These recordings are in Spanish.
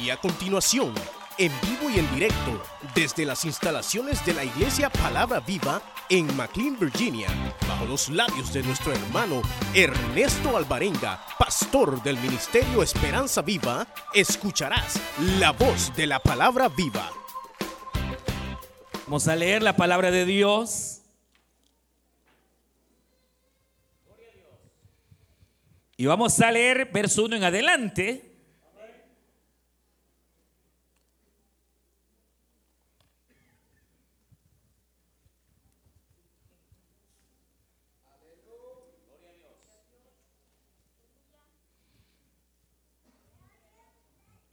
Y a continuación, en vivo y en directo, desde las instalaciones de la Iglesia Palabra Viva en McLean, Virginia, bajo los labios de nuestro hermano Ernesto Alvarenga, pastor del Ministerio Esperanza Viva, escucharás la voz de la Palabra Viva. Vamos a leer la palabra de Dios. Y vamos a leer verso 1 en adelante.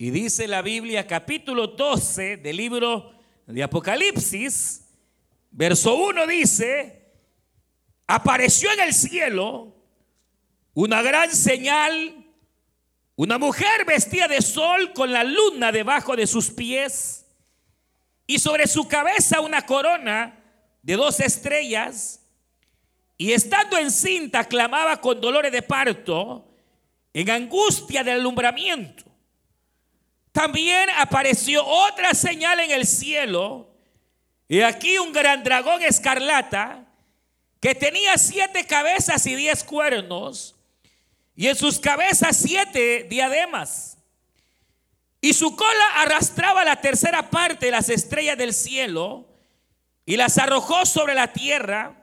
Y dice la Biblia, capítulo 12 del libro de Apocalipsis, verso 1 dice, apareció en el cielo una gran señal, una mujer vestida de sol con la luna debajo de sus pies y sobre su cabeza una corona de dos estrellas. Y estando encinta clamaba con dolores de parto, en angustia del alumbramiento. También apareció otra señal en el cielo. Y aquí un gran dragón escarlata que tenía siete cabezas y diez cuernos. Y en sus cabezas siete diademas. Y su cola arrastraba la tercera parte de las estrellas del cielo y las arrojó sobre la tierra.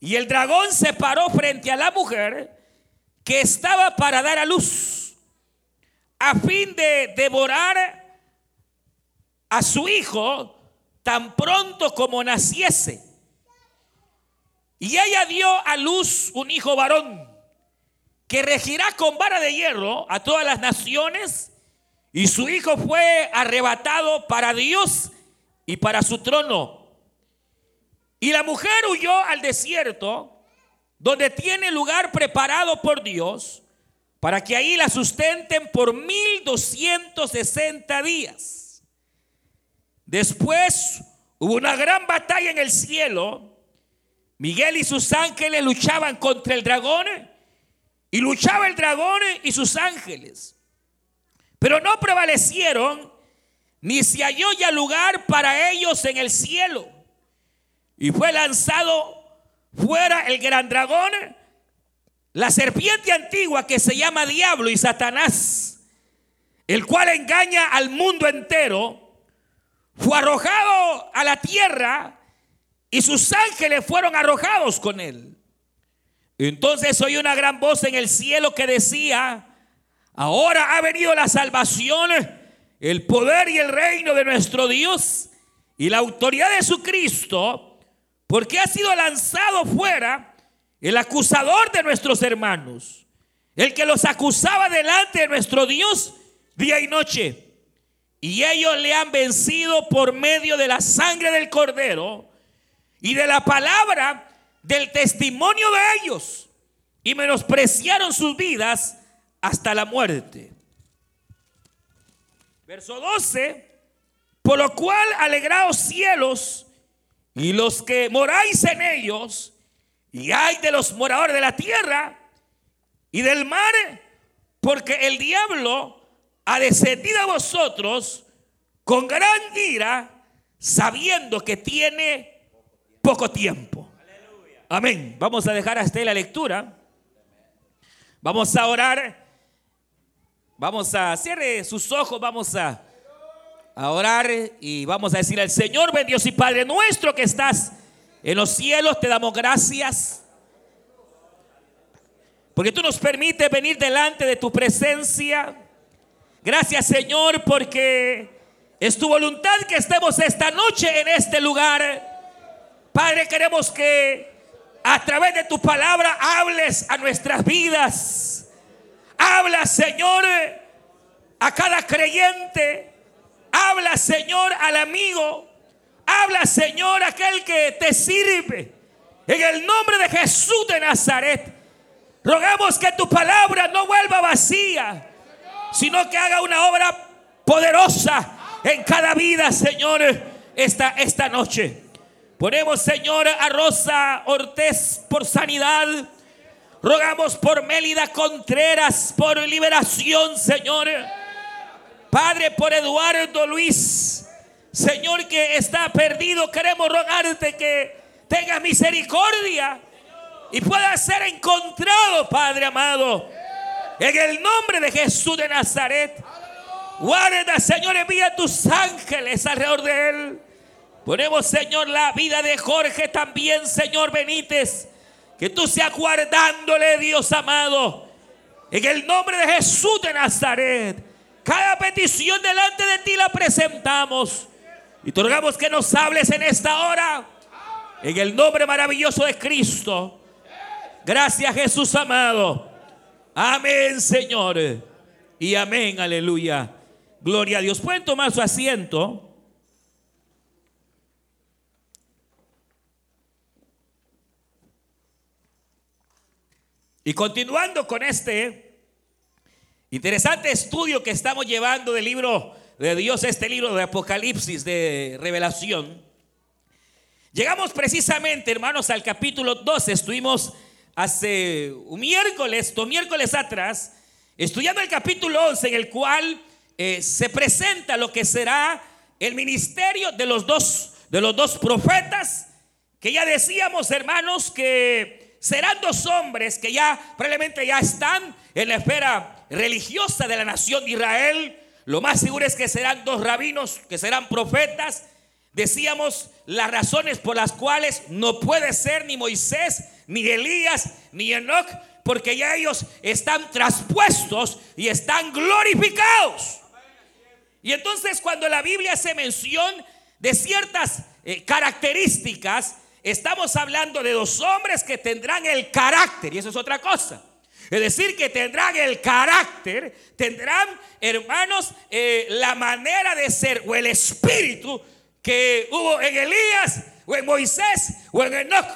Y el dragón se paró frente a la mujer que estaba para dar a luz a fin de devorar a su hijo tan pronto como naciese. Y ella dio a luz un hijo varón que regirá con vara de hierro a todas las naciones y su hijo fue arrebatado para Dios y para su trono. Y la mujer huyó al desierto donde tiene lugar preparado por Dios para que ahí la sustenten por 1260 días. Después hubo una gran batalla en el cielo. Miguel y sus ángeles luchaban contra el dragón y luchaba el dragón y sus ángeles. Pero no prevalecieron ni se halló ya lugar para ellos en el cielo. Y fue lanzado fuera el gran dragón la serpiente antigua que se llama Diablo y Satanás, el cual engaña al mundo entero, fue arrojado a la tierra y sus ángeles fueron arrojados con él. Entonces oí una gran voz en el cielo que decía, ahora ha venido la salvación, el poder y el reino de nuestro Dios y la autoridad de su Cristo, porque ha sido lanzado fuera el acusador de nuestros hermanos, el que los acusaba delante de nuestro Dios día y noche. Y ellos le han vencido por medio de la sangre del cordero y de la palabra del testimonio de ellos. Y menospreciaron sus vidas hasta la muerte. Verso 12. Por lo cual alegraos cielos y los que moráis en ellos y hay de los moradores de la tierra y del mar, porque el diablo ha descendido a vosotros con gran ira, sabiendo que tiene poco tiempo. Amén. Vamos a dejar hasta ahí la lectura. Vamos a orar. Vamos a cierre sus ojos, vamos a, a orar y vamos a decir al Señor, ven Dios y Padre nuestro que estás en los cielos te damos gracias. Porque tú nos permites venir delante de tu presencia. Gracias Señor porque es tu voluntad que estemos esta noche en este lugar. Padre, queremos que a través de tu palabra hables a nuestras vidas. Habla Señor a cada creyente. Habla Señor al amigo. Habla, Señor, aquel que te sirve. En el nombre de Jesús de Nazaret. Rogamos que tu palabra no vuelva vacía, sino que haga una obra poderosa en cada vida, Señor, esta, esta noche. Ponemos, Señor, a Rosa Ortez por sanidad. Rogamos por Mélida Contreras por liberación, Señor. Padre, por Eduardo Luis, Señor que está perdido, queremos rogarte que tengas misericordia y pueda ser encontrado, Padre amado. En el nombre de Jesús de Nazaret. Guarda, Señor, envía tus ángeles alrededor de él. Ponemos, Señor, la vida de Jorge también, Señor Benítez. Que tú seas guardándole, Dios amado. En el nombre de Jesús de Nazaret. Cada petición delante de ti la presentamos. Y te que nos hables en esta hora. En el nombre maravilloso de Cristo. Gracias Jesús amado. Amén Señor. Y amén, aleluya. Gloria a Dios. Pueden tomar su asiento. Y continuando con este interesante estudio que estamos llevando del libro de Dios, este libro de Apocalipsis, de revelación, llegamos precisamente, hermanos, al capítulo 12. Estuvimos hace un miércoles, dos miércoles atrás, estudiando el capítulo 11, en el cual eh, se presenta lo que será el ministerio de los dos, de los dos profetas, que ya decíamos, hermanos, que serán dos hombres que ya probablemente ya están en la esfera religiosa de la nación de Israel. Lo más seguro es que serán dos rabinos, que serán profetas. Decíamos las razones por las cuales no puede ser ni Moisés, ni Elías, ni Enoch, porque ya ellos están traspuestos y están glorificados. Y entonces cuando la Biblia hace mención de ciertas eh, características, Estamos hablando de dos hombres que tendrán el carácter, y eso es otra cosa. Es decir, que tendrán el carácter, tendrán, hermanos, eh, la manera de ser o el espíritu que hubo en Elías o en Moisés o en Enoch,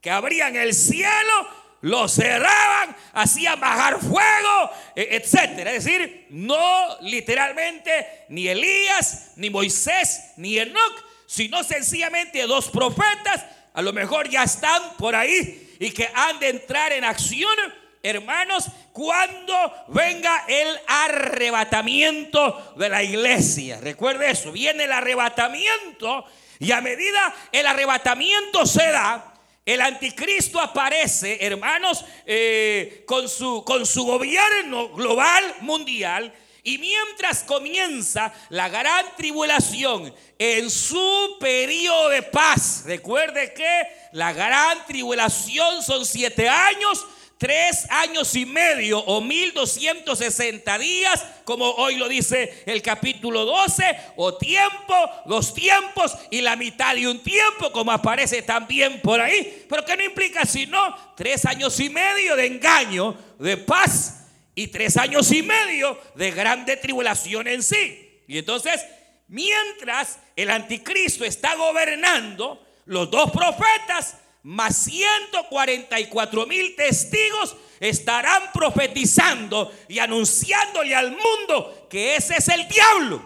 que abrían el cielo, lo cerraban, hacían bajar fuego, e, etcétera. Es decir, no literalmente ni Elías, ni Moisés, ni Enoch, sino sencillamente dos profetas a lo mejor ya están por ahí y que han de entrar en acción, hermanos, cuando venga el arrebatamiento de la iglesia. Recuerde eso, viene el arrebatamiento y a medida el arrebatamiento se da, el anticristo aparece, hermanos, eh, con, su, con su gobierno global, mundial, y mientras comienza la gran tribulación en su periodo de paz, recuerde que la gran tribulación son siete años, tres años y medio o mil doscientos sesenta días, como hoy lo dice el capítulo 12, o tiempo, dos tiempos y la mitad de un tiempo, como aparece también por ahí. Pero que no implica sino tres años y medio de engaño, de paz y tres años y medio de grande tribulación en sí. Y entonces, mientras el anticristo está gobernando, los dos profetas más 144 mil testigos estarán profetizando y anunciándole al mundo que ese es el diablo.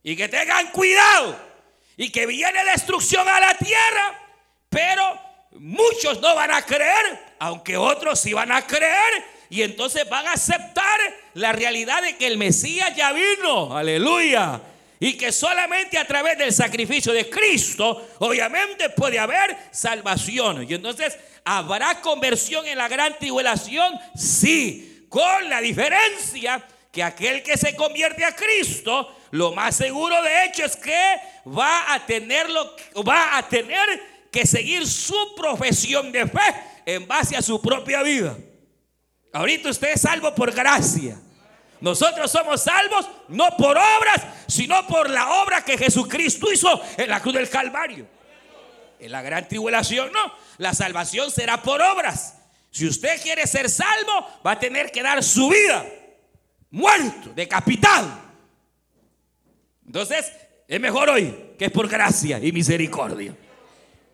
Y que tengan cuidado. Y que viene destrucción a la tierra. Pero muchos no van a creer, aunque otros sí van a creer y entonces van a aceptar la realidad de que el Mesías ya vino. Aleluya. Y que solamente a través del sacrificio de Cristo, obviamente puede haber salvación. Y entonces, ¿habrá conversión en la gran tribulación? Sí, con la diferencia que aquel que se convierte a Cristo, lo más seguro de hecho es que va a tenerlo, va a tener que seguir su profesión de fe en base a su propia vida. Ahorita usted es salvo por gracia. Nosotros somos salvos no por obras, sino por la obra que Jesucristo hizo en la cruz del Calvario. En la gran tribulación no. La salvación será por obras. Si usted quiere ser salvo, va a tener que dar su vida. Muerto, decapitado. Entonces, es mejor hoy que es por gracia y misericordia.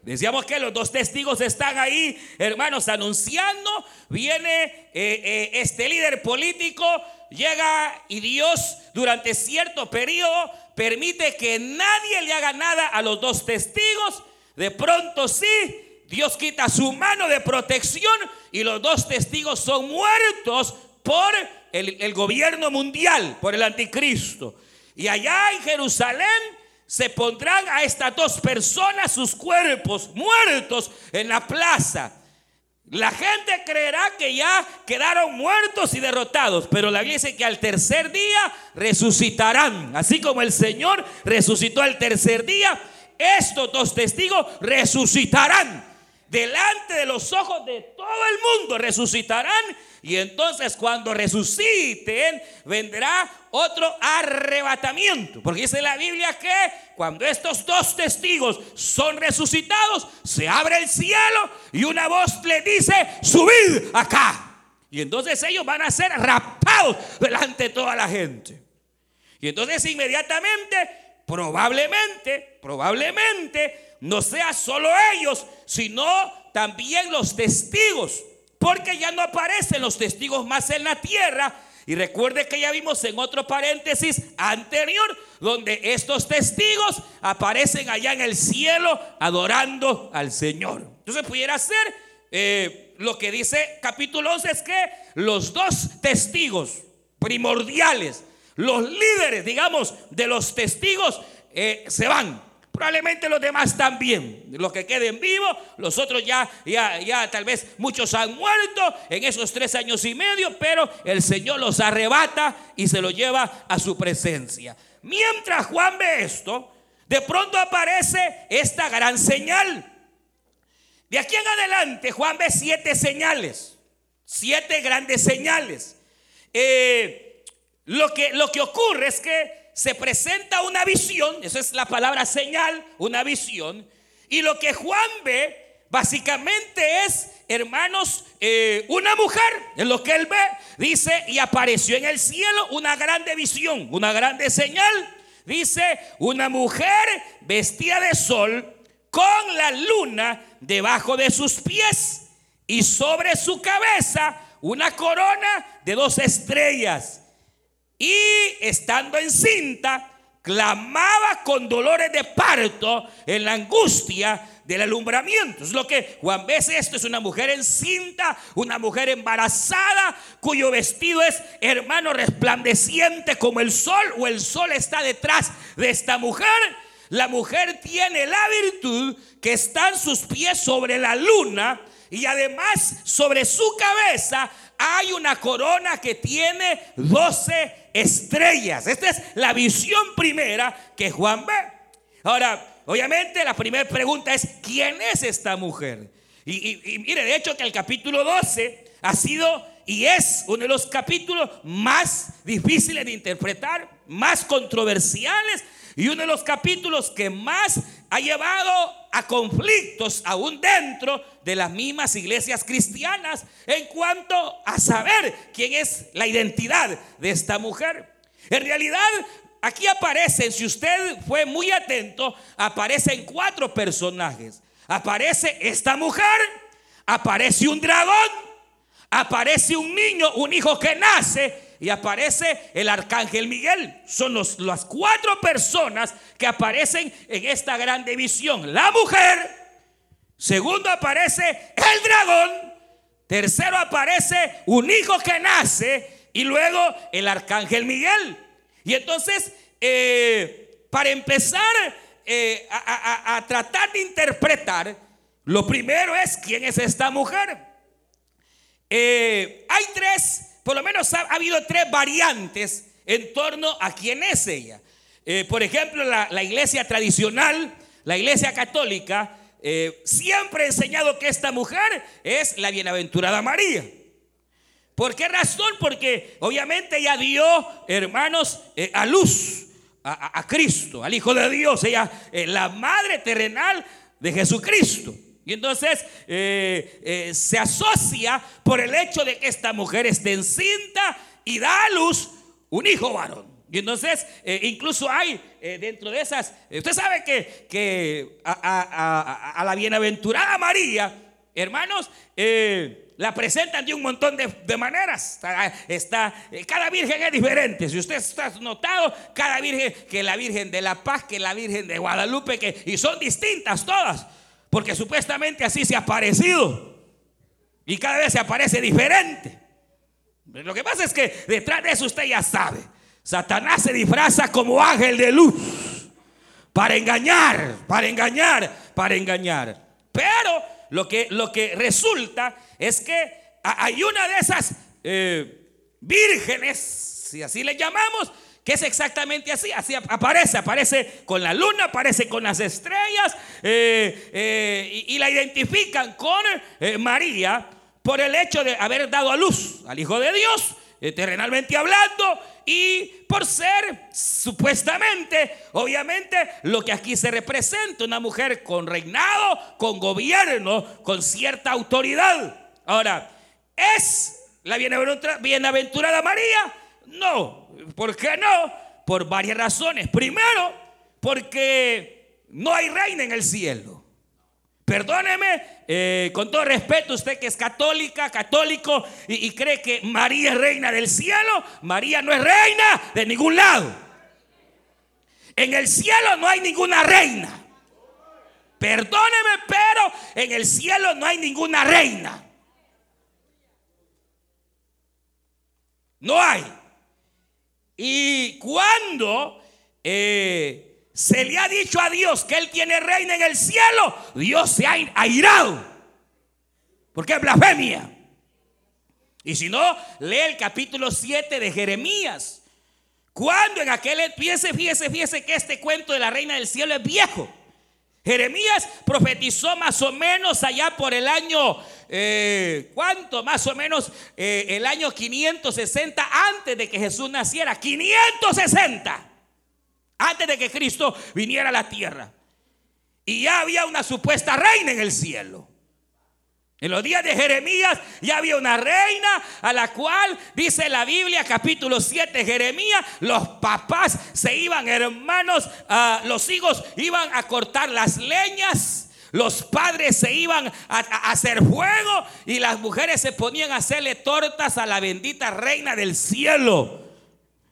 Decíamos que los dos testigos están ahí, hermanos, anunciando. Viene eh, eh, este líder político, llega y Dios durante cierto periodo permite que nadie le haga nada a los dos testigos. De pronto sí, Dios quita su mano de protección y los dos testigos son muertos por el, el gobierno mundial por el anticristo. Y allá en Jerusalén se pondrán a estas dos personas sus cuerpos muertos en la plaza. La gente creerá que ya quedaron muertos y derrotados, pero la Biblia dice que al tercer día resucitarán. Así como el Señor resucitó al tercer día, estos dos testigos resucitarán. Delante de los ojos de todo el mundo resucitarán y entonces cuando resuciten vendrá otro arrebatamiento. Porque dice la Biblia que cuando estos dos testigos son resucitados, se abre el cielo y una voz le dice, subid acá. Y entonces ellos van a ser raptados delante de toda la gente. Y entonces inmediatamente, probablemente, probablemente, no sea solo ellos, sino también los testigos porque ya no aparecen los testigos más en la tierra. Y recuerde que ya vimos en otro paréntesis anterior, donde estos testigos aparecen allá en el cielo adorando al Señor. Entonces pudiera ser eh, lo que dice capítulo 11, es que los dos testigos primordiales, los líderes, digamos, de los testigos, eh, se van. Probablemente los demás también, los que queden vivos, los otros ya, ya, ya tal vez muchos han muerto en esos tres años y medio, pero el Señor los arrebata y se los lleva a su presencia. Mientras Juan ve esto, de pronto aparece esta gran señal. De aquí en adelante Juan ve siete señales, siete grandes señales. Eh, lo, que, lo que ocurre es que se presenta una visión, esa es la palabra señal, una visión, y lo que Juan ve básicamente es, hermanos, eh, una mujer, en lo que él ve, dice, y apareció en el cielo una grande visión, una grande señal, dice, una mujer vestida de sol con la luna debajo de sus pies y sobre su cabeza una corona de dos estrellas y estando encinta, clamaba con dolores de parto en la angustia del alumbramiento. Es lo que Juan ve esto, es una mujer encinta, una mujer embarazada, cuyo vestido es, hermano, resplandeciente como el sol, o el sol está detrás de esta mujer. La mujer tiene la virtud que están sus pies sobre la luna y además sobre su cabeza hay una corona que tiene 12 estrellas. Esta es la visión primera que Juan ve. Ahora, obviamente la primera pregunta es, ¿quién es esta mujer? Y, mire, de hecho que el capítulo 12 ha sido y es uno de los capítulos más difíciles de interpretar, más controversiales y uno de los capítulos que más ha llevado a conflictos aún dentro de las mismas iglesias cristianas en cuanto a saber quién es la identidad de esta mujer. En realidad, aquí aparecen, si usted fue muy atento, aparecen cuatro personajes. Aparece esta mujer, aparece un dragón, aparece un niño, un hijo que nace y aparece el arcángel Miguel. Son las cuatro personas que aparecen en esta grande visión. La mujer, segundo aparece el dragón, tercero aparece un hijo que nace y luego el arcángel Miguel. Y entonces, eh, para empezar eh, a, tratar de interpretar, lo primero es quién es esta mujer. Eh, hay tres por lo menos ha, habido tres variantes en torno a quién es ella. Eh, por ejemplo, la, iglesia tradicional, la iglesia católica, eh, siempre ha enseñado que esta mujer es la bienaventurada María. ¿Por qué razón? Porque obviamente ella dio, hermanos, eh, a luz a, Cristo, al Hijo de Dios, ella, la madre terrenal de Jesucristo. Y entonces eh, eh, se asocia por el hecho de que esta mujer esté encinta y da a luz un hijo varón. Y entonces eh, incluso hay dentro de esas, usted sabe que, que a, la bienaventurada María, hermanos, la presentan de un montón de, maneras. Está, cada virgen es diferente. Si usted está notado, cada virgen, que la Virgen de la Paz, que la Virgen de Guadalupe, que, y son distintas todas. Porque supuestamente así se ha aparecido. Y cada vez se aparece diferente. Lo que pasa es que detrás de eso usted ya sabe. Satanás se disfraza como ángel de luz para engañar, para engañar, para engañar. Pero lo que, lo que resulta es que hay una de esas eh, vírgenes, si así le llamamos, que es exactamente así, así aparece, aparece con la luna, aparece con las estrellas eh, eh, y, la identifican con María por el hecho de haber dado a luz al Hijo de Dios, terrenalmente hablando, y por ser supuestamente, obviamente, lo que aquí se representa, una mujer con reinado, con gobierno, con cierta autoridad. Ahora, ¿es la bienaventurada María? No. ¿Por qué no? Por varias razones. Primero, porque no hay reina en el cielo. Perdóneme, eh, con todo respeto, usted que es católica, católico y, cree que María es reina del cielo, María no es reina de ningún lado. En el cielo no hay ninguna reina. Perdóneme, pero en el cielo no hay ninguna reina. No hay. Y cuando eh, se le ha dicho a Dios que Él tiene reina en el cielo, Dios se ha airado. Porque es blasfemia. Y si no, lee el capítulo 7 de Jeremías. Cuando en aquel, fíjese, fíjese, fíjese que este cuento de la reina del cielo es viejo. Jeremías profetizó más o menos allá por el año, eh, ¿cuánto? Más o menos eh, el año 560 antes de que Jesús naciera. 560 antes de que Cristo viniera a la tierra. Y ya había una supuesta reina en el cielo. En los días de Jeremías ya había una reina a la cual dice la Biblia capítulo 7 Jeremías, los papás se iban hermanos, los hijos iban a cortar las leñas, los padres se iban a, a, hacer fuego y las mujeres se ponían a hacerle tortas a la bendita reina del cielo.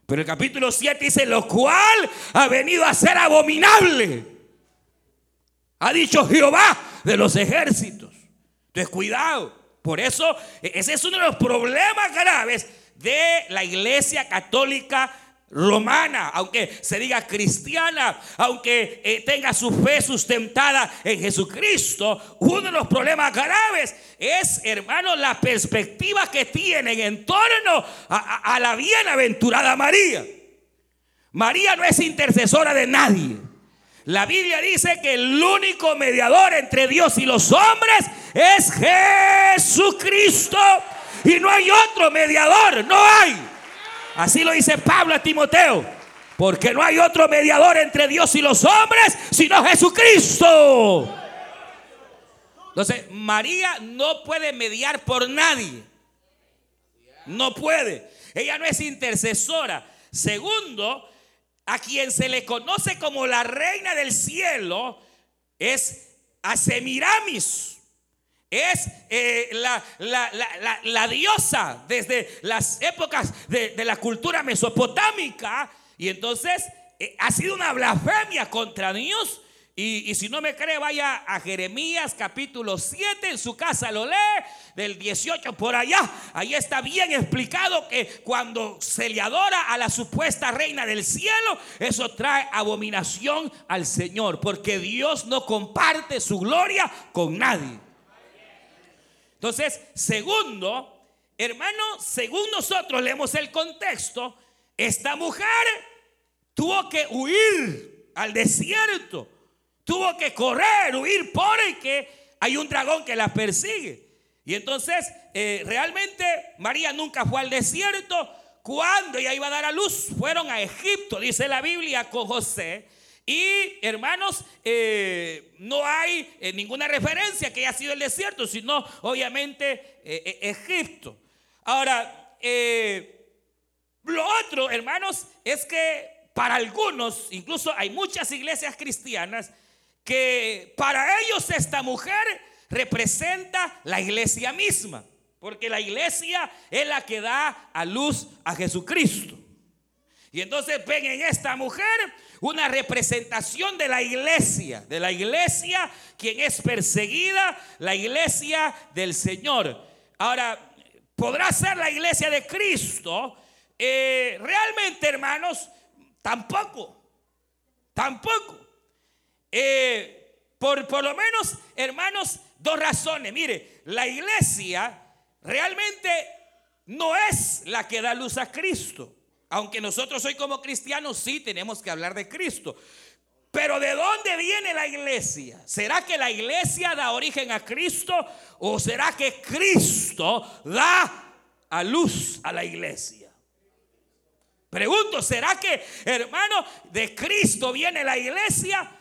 Pero el capítulo 7 dice, lo cual ha venido a ser abominable. Ha dicho Jehová de los ejércitos. Entonces, cuidado. Por eso, e-, ese es uno de los problemas graves de la iglesia católica romana, aunque se diga cristiana, aunque eh, tenga su fe sustentada en Jesucristo, uno de los problemas graves es, hermano, la perspectiva que tienen en torno a, a la bienaventurada María. María no es intercesora de nadie. La Biblia dice que el único mediador entre Dios y los hombres es Jesucristo. Y no hay otro mediador, no hay. Así lo dice Pablo a Timoteo. Porque no hay otro mediador entre Dios y los hombres sino Jesucristo. Entonces, María no puede mediar por nadie. No puede. Ella no es intercesora. Segundo, a quien se le conoce como la reina del cielo es a Semiramis es eh, la, diosa desde las épocas de, la cultura mesopotámica. Y entonces eh, ha sido una blasfemia contra Dios. Y, si no me cree, vaya a Jeremías capítulo 7, en su casa lo lee, del 18 por allá. Ahí está bien explicado que cuando se le adora a la supuesta reina del cielo, eso trae abominación al Señor, porque Dios no comparte su gloria con nadie. Entonces, segundo, hermano, según nosotros leemos el contexto, esta mujer tuvo que huir al desierto, tuvo que correr, huir porque hay un dragón que la persigue. Y entonces, eh, realmente María nunca fue al desierto. Cuando ella iba a dar a luz, fueron a Egipto, dice la Biblia, con José. Y hermanos, eh, no hay eh, ninguna referencia que haya sido el desierto, sino obviamente Egipto. Ahora, lo otro, hermanos, es que para algunos, incluso hay muchas iglesias cristianas, que para ellos esta mujer representa la iglesia misma, porque la iglesia es la que da a luz a Jesucristo. Y entonces ven en esta mujer una representación de la iglesia, de la iglesia quien es perseguida, la iglesia del Señor. Ahora, podrá ser la iglesia de Cristo, eh, realmente, hermanos, tampoco. Tampoco. Eh, por, por lo menos, hermanos, dos razones. Mire, la iglesia realmente no es la que da luz a Cristo. Aunque nosotros hoy como cristianos sí tenemos que hablar de Cristo. Pero ¿de dónde viene la iglesia? ¿Será que la iglesia da origen a Cristo o será que Cristo da a luz a la iglesia? Pregunto, ¿será que, hermano, de Cristo viene la iglesia?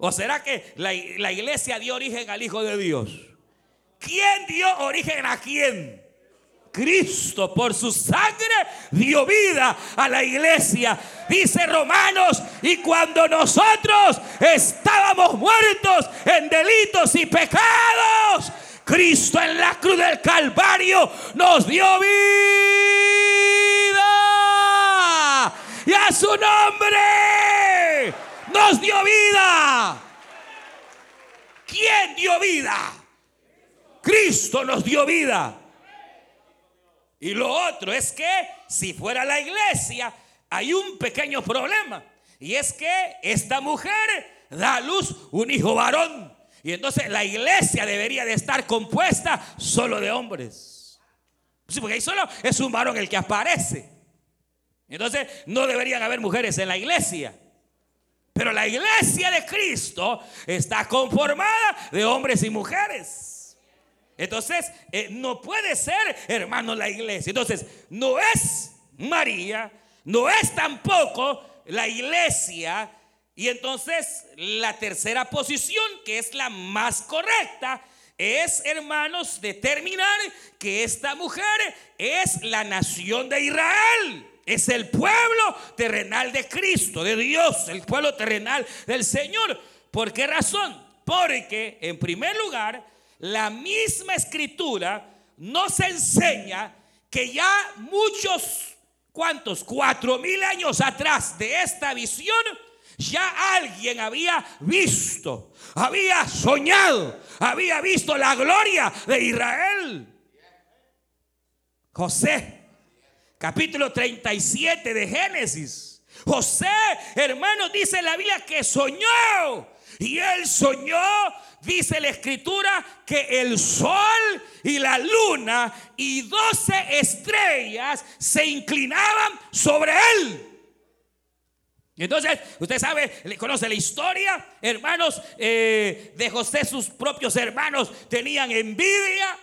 ¿O será que la, la iglesia dio origen al Hijo de Dios? ¿Quién dio origen a quién? Cristo por su sangre dio vida a la iglesia. Dice Romanos, y cuando nosotros estábamos muertos en delitos y pecados, Cristo en la cruz del Calvario nos dio vida. Y a su nombre nos dio vida. ¿Quién dio vida? Cristo nos dio vida. Y lo otro es que si fuera la iglesia, hay un pequeño problema. Y es que esta mujer da a luz un hijo varón. Y entonces la iglesia debería de estar compuesta solo de hombres. Sí, porque ahí solo es un varón el que aparece. Entonces no deberían haber mujeres en la iglesia. Pero la iglesia de Cristo está conformada de hombres y mujeres. Entonces, eh, no puede ser, hermano, la iglesia. Entonces, no es María, no es tampoco la iglesia. Y entonces, la tercera posición, que es la más correcta, es, hermanos, determinar que esta mujer es la nación de Israel. Es el pueblo terrenal de Cristo, de Dios, el pueblo terrenal del Señor. ¿Por qué razón? Porque, en primer lugar, la misma escritura nos enseña que ya muchos, ¿cuántos? Cuatro mil años atrás de esta visión, ya alguien había visto, había soñado, había visto la gloria de Israel. José, capítulo 37 de Génesis. José, hermano, dice la Biblia que soñó. Y él soñó dice la escritura que el sol y la luna y doce estrellas se inclinaban sobre él. Entonces, usted sabe, conoce la historia, hermanos eh, de José, sus propios hermanos tenían envidia.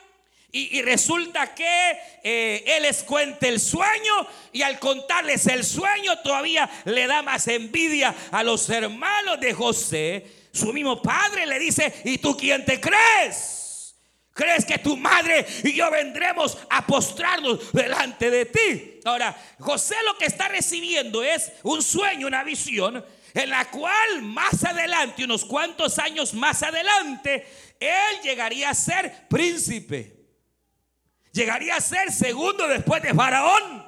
Y, resulta que eh, él les cuenta el sueño y al contarles el sueño todavía le da más envidia a los hermanos de José su mismo padre le dice, ¿y tú quién te crees? ¿Crees que tu madre y yo vendremos a postrarnos delante de ti? Ahora, José lo que está recibiendo es un sueño, una visión, en la cual más adelante, unos cuantos años más adelante, él llegaría a ser príncipe. Llegaría a ser segundo después de Faraón.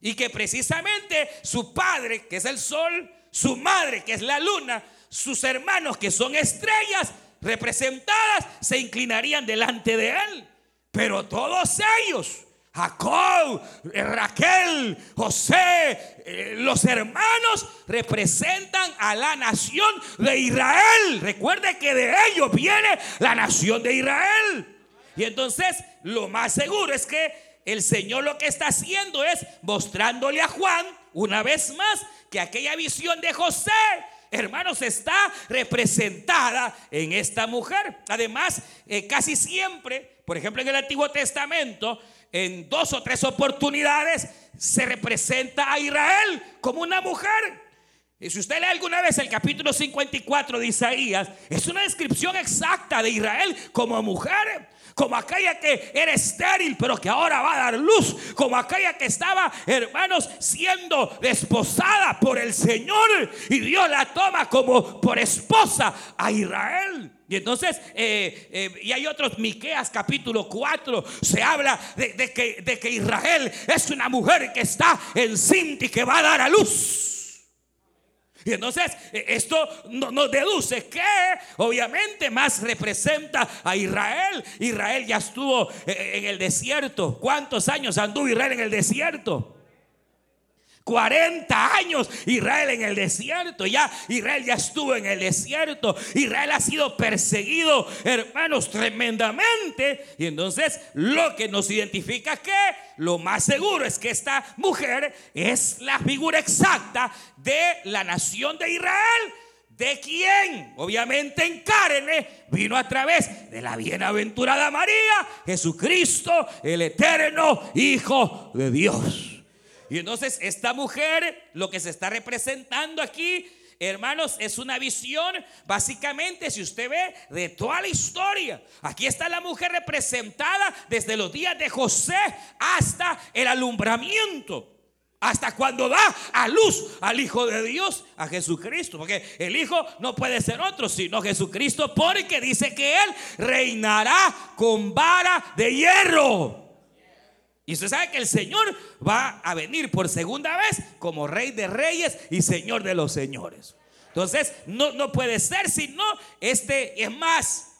Y que precisamente su padre, que es el sol, su madre, que es la luna, sus hermanos que son estrellas representadas se inclinarían delante de él. Pero todos ellos, Jacob, Raquel, José, eh, los hermanos representan a la nación de Israel. Recuerde que de ellos viene la nación de Israel. Y entonces lo más seguro es que el Señor lo que está haciendo es mostrándole a Juan una vez más que aquella visión de José hermanos, está representada en esta mujer. Además, eh, casi siempre, por ejemplo, en el Antiguo Testamento, en dos o tres oportunidades se representa a Israel como una mujer. Y si usted lee alguna vez el capítulo 54 de Isaías, es una descripción exacta de Israel como mujer como aquella que era estéril, pero que ahora va a dar luz, como aquella que estaba, hermanos, siendo desposada por el Señor y Dios la toma como por esposa a Israel. Y entonces, eh, eh, y hay otros, Miqueas capítulo 4, se habla de, que, de que Israel es una mujer que está encinta y que va a dar a luz. Y entonces eh, esto nos deduce que obviamente más representa a Israel. Israel ya estuvo eh, en el desierto. ¿Cuántos años anduvo Israel en el desierto? 40 años Israel en el desierto. Ya Israel ya estuvo en el desierto. Israel ha sido perseguido, hermanos, tremendamente. Y entonces lo que nos identifica que lo más seguro es que esta mujer es la figura exacta de la nación de Israel. ¿De quien Obviamente en carne vino a través de la bienaventurada María, Jesucristo, el eterno Hijo de Dios. Y entonces esta mujer, lo que se está representando aquí, hermanos, es una visión, básicamente, si usted ve, de toda la historia. Aquí está la mujer representada desde los días de José hasta el alumbramiento. Hasta cuando da a luz al Hijo de Dios, a Jesucristo. Porque el Hijo no puede ser otro, sino Jesucristo, porque dice que Él reinará con vara de hierro. Y usted sabe que el Señor va a venir por segunda vez como Rey de Reyes y Señor de los Señores. Entonces, no, no puede ser sino este es más.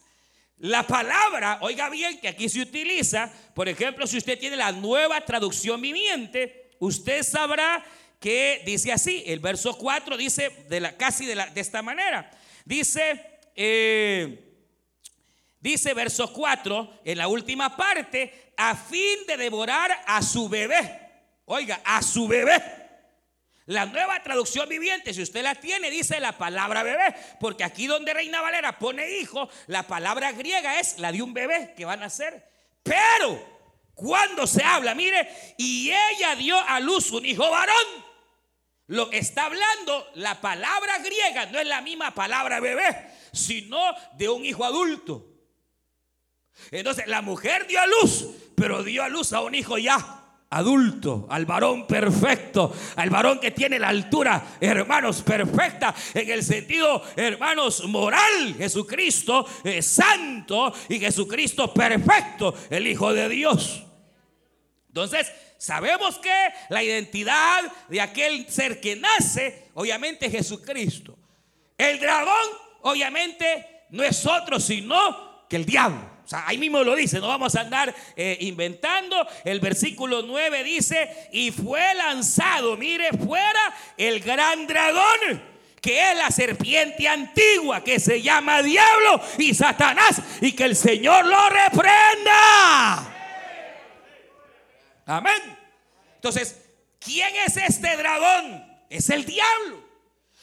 La palabra, oiga bien, que aquí se utiliza, por ejemplo, si usted tiene la nueva traducción viviente, usted sabrá que dice así, el verso 4 dice de la, casi de, la, de esta manera, dice, eh, Dice verso 4, en la última parte, a fin de devorar a su bebé. Oiga, a su bebé. La nueva traducción viviente, si usted la tiene, dice la palabra bebé, porque aquí donde Reina Valera pone hijo, la palabra griega es la de un bebé que va a nacer. Pero cuando se habla, mire, y ella dio a luz un hijo varón. Lo que está hablando la palabra griega no es la misma palabra bebé, sino de un hijo adulto. Entonces la mujer dio a luz, pero dio a luz a un hijo ya adulto, al varón perfecto, al varón que tiene la altura, hermanos, perfecta en el sentido, hermanos, moral. Jesucristo es santo y Jesucristo perfecto, el Hijo de Dios. Entonces, sabemos que la identidad de aquel ser que nace, obviamente es Jesucristo. El dragón, obviamente, no es otro sino que el diablo. O sea, ahí mismo lo dice, no vamos a andar eh, inventando. El versículo 9 dice, y fue lanzado, mire, fuera el gran dragón que es la serpiente antigua que se llama diablo y Satanás y que el Señor lo reprenda. Amén. Entonces, ¿quién es este dragón? Es el diablo.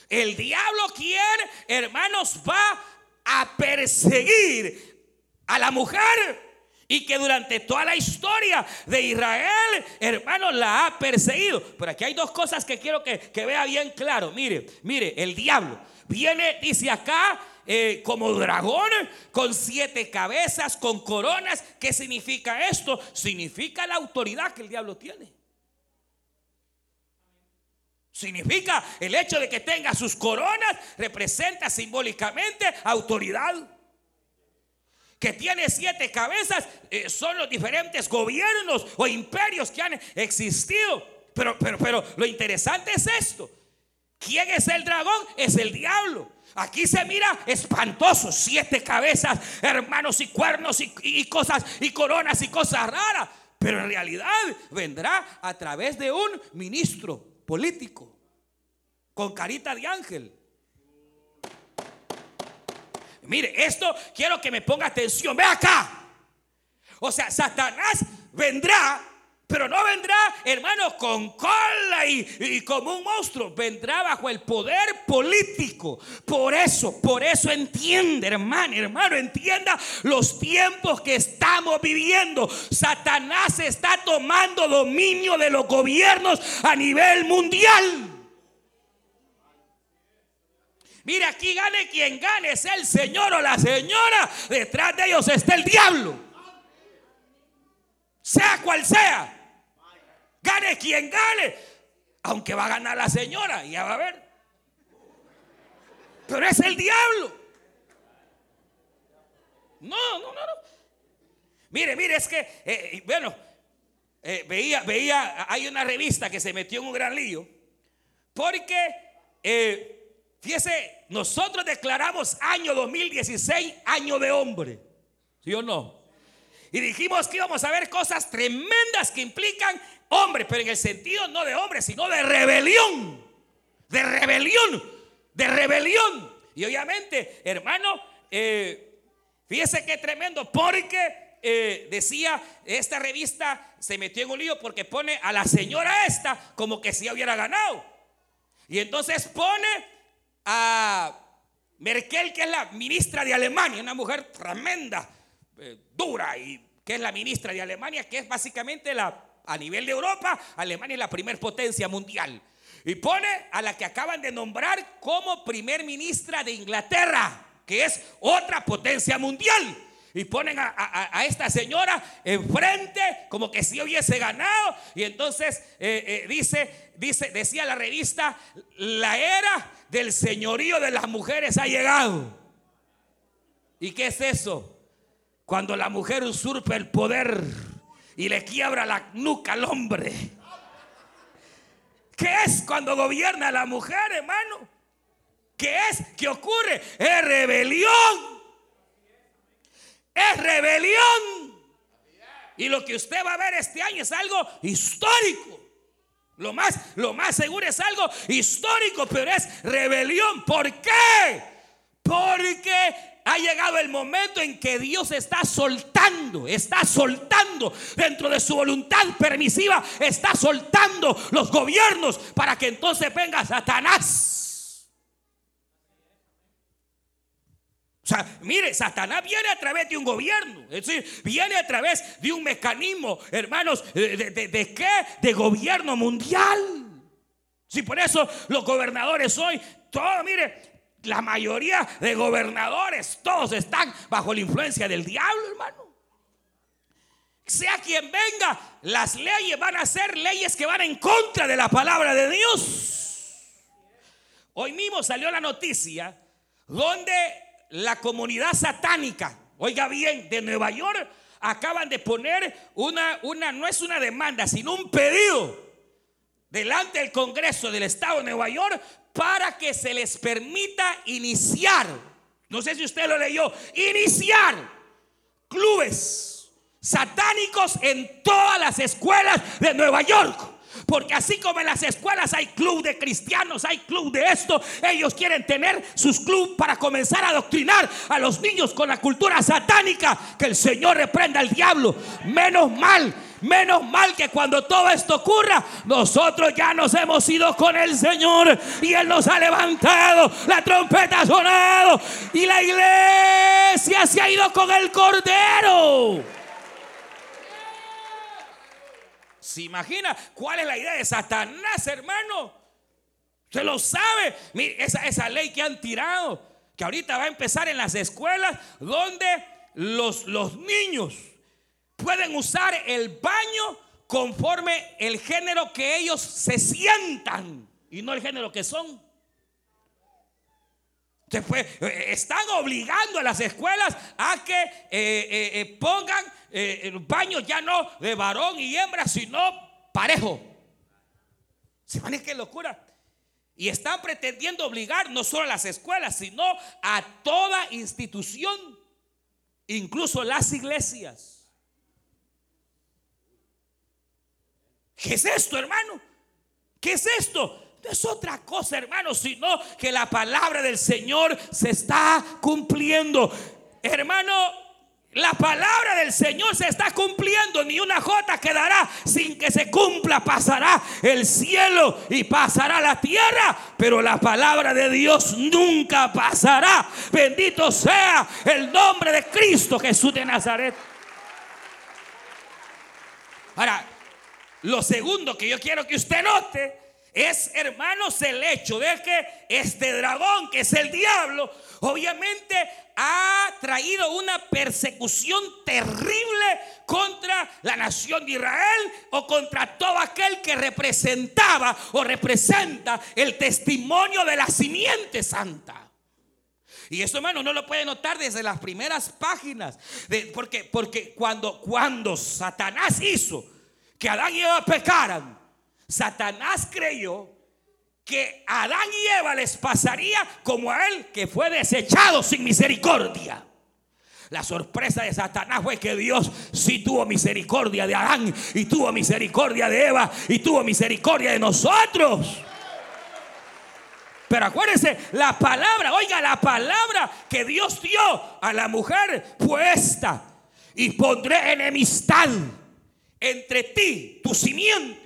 El diablo quien, hermanos, va a perseguir a la mujer y que durante toda la historia de Israel, hermanos, la ha perseguido. Pero aquí hay dos cosas que quiero que, vea bien claro. Mire, mire, el diablo viene, dice acá, eh, como dragón, con siete cabezas, con coronas. ¿Qué significa esto? Significa la autoridad que el diablo tiene. Significa el hecho de que tenga sus coronas, representa simbólicamente autoridad que tiene siete cabezas, eh, son los diferentes gobiernos o imperios que han existido. Pero, pero, pero lo interesante es esto. ¿Quién es el dragón? Es el diablo. Aquí se mira espantoso, siete cabezas, hermanos y cuernos y, y cosas y coronas y cosas raras. Pero en realidad vendrá a través de un ministro político con carita de ángel. Mire, esto quiero que me ponga atención. Ve acá. O sea, Satanás vendrá, pero no vendrá, hermano, con cola y, como un monstruo. Vendrá bajo el poder político. Por eso, por eso entiende, hermano, hermano, entienda los tiempos que estamos viviendo. Satanás está tomando dominio de los gobiernos a nivel mundial. Mira, aquí gane quien gane, es el Señor o la señora. Detrás de ellos está el diablo. Sea cual sea. Gane quien gane. Aunque va a ganar la señora, ya va a ver. Pero es el diablo. No, no, no, no. Mire, mire, es que, eh, bueno, eh, veía, veía, hay una revista que se metió en un gran lío. Porque... Eh, fíjese, nosotros declaramos año 2016 año de hombre. ¿Sí o no? Y dijimos que íbamos a ver cosas tremendas que implican hombre, pero en el sentido no de hombre, sino de rebelión. De rebelión. De rebelión. Y obviamente, hermano, eh, fíjese qué tremendo, porque eh, decía, esta revista se metió en un lío porque pone a la señora esta como que si hubiera ganado. Y entonces pone a Merkel, que es la ministra de Alemania, una mujer tremenda, eh, dura y que es la ministra de Alemania, que es básicamente la, a nivel de Europa, Alemania es la primer potencia mundial. Y pone a la que acaban de nombrar como primer ministra de Inglaterra, que es otra potencia mundial. Y ponen a, esta señora enfrente como que si hubiese ganado. Y entonces eh, eh, dice, dice, decía la revista, la era del señorío de las mujeres ha llegado. ¿Y qué es eso? Cuando la mujer usurpa el poder y le quiebra la nuca al hombre. ¿Qué es cuando gobierna la mujer, hermano? ¿Qué es? ¿Qué ocurre? Es rebelión. Es rebelión. Y lo que usted va a ver este año es algo histórico. Lo más, lo más seguro es algo histórico, pero es rebelión. ¿Por qué? Porque ha llegado el momento en que Dios está soltando, está soltando dentro de su voluntad permisiva, está soltando los gobiernos para que entonces venga Satanás. O sea, mire, Satanás viene a través de un gobierno, es decir, viene a través de un mecanismo, hermanos, ¿de, de qué? De gobierno mundial. Si por eso los gobernadores hoy, todo, mire, la mayoría de gobernadores, todos están bajo la influencia del diablo, hermano. Sea quien venga, las leyes van a ser leyes que van en contra de la palabra de Dios. Hoy mismo salió la noticia donde la comunidad satánica, oiga bien, de Nueva York, acaban de poner una, una, no es una demanda, sino un pedido delante del Congreso del Estado de Nueva York para que se les permita iniciar, no sé si usted lo leyó, iniciar clubes satánicos en todas las escuelas de Nueva York. Porque así como en las escuelas hay club de cristianos, hay club de esto, ellos quieren tener sus clubes para comenzar a adoctrinar a los niños con la cultura satánica. Que el Señor reprenda al diablo. Menos mal Menos mal que cuando todo esto ocurra, nosotros ya nos hemos ido con el Señor y Él nos ha levantado, la trompeta ha sonado y la iglesia se ha ido con el Cordero. ¿Se imagina cuál es la idea de Satanás, hermano? Usted lo sabe. Mire, esa, esa ley que han tirado, que ahorita va a empezar en las escuelas, donde los, los niños pueden usar el baño conforme el género que ellos se sientan y no el género que son. Eh, están obligando a las escuelas a que eh, eh, pongan el baño ya no de varón y hembra, sino parejo. ¿Se van qué locura? Y están pretendiendo obligar no solo a las escuelas, sino a toda institución, incluso las iglesias. ¿Qué es esto, hermano? ¿Qué es esto? No es otra cosa, hermano, sino que la palabra del Señor se está cumpliendo. Hermano, la palabra del Señor se está cumpliendo, ni una jota quedará sin que se cumpla. Pasará el cielo y pasará la tierra, pero la palabra de Dios nunca pasará. Bendito sea el nombre de Cristo Jesús de Nazaret. Ahora, lo segundo que yo quiero que usted note es, hermanos, el hecho de que este dragón, que es el diablo, obviamente ha traído una persecución terrible contra la nación de Israel o contra todo aquel que representaba o representa el testimonio de la simiente santa. Y eso, hermano, no lo puede notar desde las primeras páginas. porque, porque cuando, cuando Satanás hizo que Adán y Eva pecaran, Satanás creyó que a Adán y Eva les pasaría como a él que fue desechado sin misericordia. La sorpresa de Satanás fue que Dios sí tuvo misericordia de Adán y tuvo misericordia de Eva y tuvo misericordia de nosotros. Pero acuérdense, la palabra, oiga, la palabra que Dios dio a la mujer puesta y pondré enemistad entre ti, tu simiente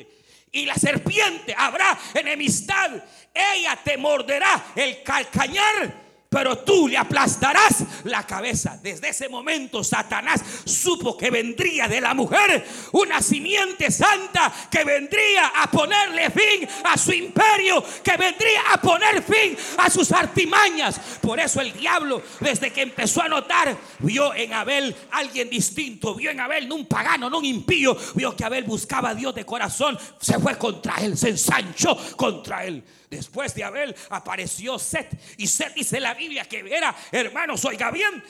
y la serpiente. Habrá enemistad. Ella te morderá el calcañar pero tú le aplastarás la cabeza. Desde ese momento Satanás supo que vendría de la mujer una simiente santa que vendría a ponerle fin a su imperio, que vendría a poner fin a sus artimañas. Por eso el diablo, desde que empezó a notar, vio en Abel alguien distinto, vio en Abel no un pagano, no un impío, vio que Abel buscaba a Dios de corazón, se fue contra él, se ensanchó contra él. Después de Abel apareció Set. Y Set dice la Biblia que era, hermanos, oiga bien,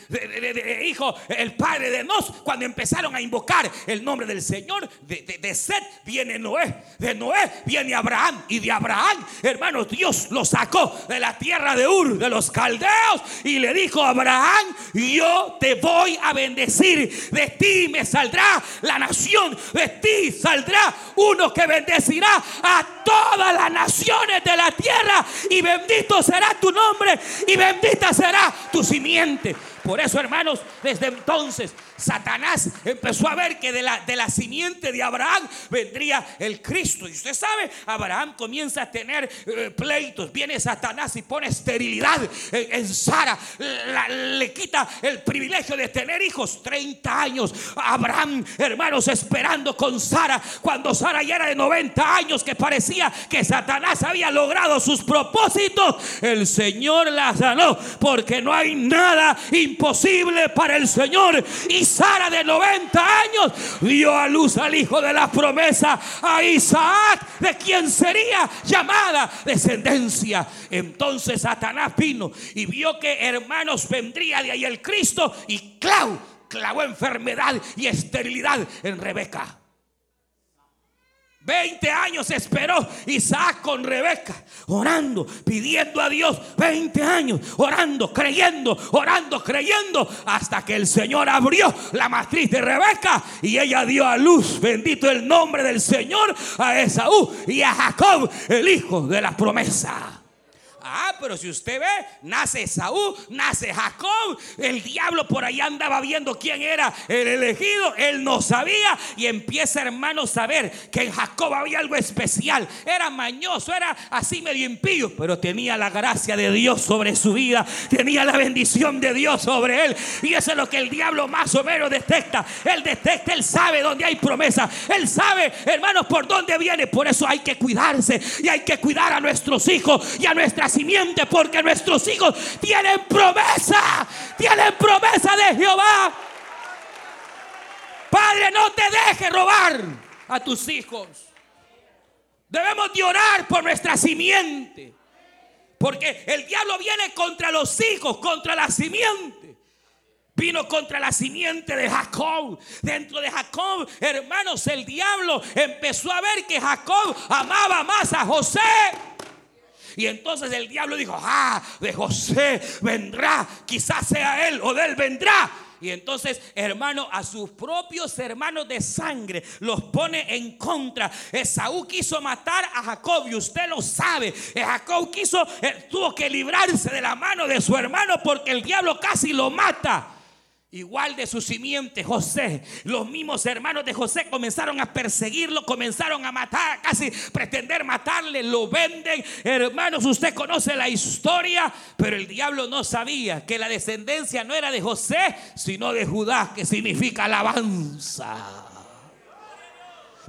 hijo, el padre de Nos. Cuando empezaron a invocar el nombre del Señor, de, Set viene Noé. De Noé viene Abraham. Y de Abraham, hermanos, Dios lo sacó de la tierra de Ur, de los caldeos. Y le dijo a Abraham: Yo te voy a bendecir. De ti me saldrá la nación. De ti saldrá uno que bendecirá a todas las naciones de la tierra y bendito será tu nombre y bendita será tu simiente. Por eso, hermanos, desde entonces Satanás empezó a ver que de la, de la simiente de Abraham vendría el Cristo. Y usted sabe, Abraham comienza a tener eh, pleitos. Viene Satanás y pone esterilidad en, Sara. le quita el privilegio de tener hijos. 30 años. Abraham, hermanos, esperando con Sara. Cuando Sara ya era de 90 años, que parecía que Satanás había logrado sus propósitos. El Señor la sanó. Porque no hay nada imposible para el Señor. Y Sara de 90 años dio a luz al hijo de la promesa, a Isaac, de quien sería llamada descendencia. Entonces Satanás vino y vio que hermanos vendría de ahí el Cristo y clavó enfermedad y esterilidad en Rebeca. 20 años esperó Isaac con Rebeca, orando, pidiendo a Dios. 20 años, orando, creyendo, orando, creyendo, hasta que el Señor abrió la matriz de Rebeca y ella dio a luz, bendito el nombre del Señor, a Esaú y a Jacob, el hijo de la promesa. Ah, pero si usted ve, nace Saúl, nace Jacob. El diablo por ahí andaba viendo quién era el elegido. Él no sabía y empieza, hermano, a saber que en Jacob había algo especial. Era mañoso, era así medio impío, pero tenía la gracia de Dios sobre su vida. Tenía la bendición de Dios sobre él. Y eso es lo que el diablo más o menos detecta. Él detecta, él sabe dónde hay promesa. Él sabe, hermanos, por dónde viene. Por eso hay que cuidarse y hay que cuidar a nuestros hijos y a nuestras porque nuestros hijos tienen promesa, tienen promesa de Jehová. Padre, no te dejes robar a tus hijos. Debemos de orar por nuestra simiente. Porque el diablo viene contra los hijos, contra la simiente. Vino contra la simiente de Jacob. Dentro de Jacob, hermanos, el diablo empezó a ver que Jacob amaba más a José y entonces el diablo dijo, ah, de José vendrá, quizás sea él o de él vendrá. Y entonces, hermano, a sus propios hermanos de sangre los pone en contra. Esaú quiso matar a Jacob y usted lo sabe. Jacob quiso, eh, tuvo que librarse de la mano de su hermano porque el diablo casi lo mata. Igual de su simiente, José. Los mismos hermanos de José comenzaron a perseguirlo, comenzaron a matar, casi pretender matarle, lo venden. Hermanos, usted conoce la historia, pero el diablo no sabía que la descendencia no era de José, sino de Judá, que significa alabanza.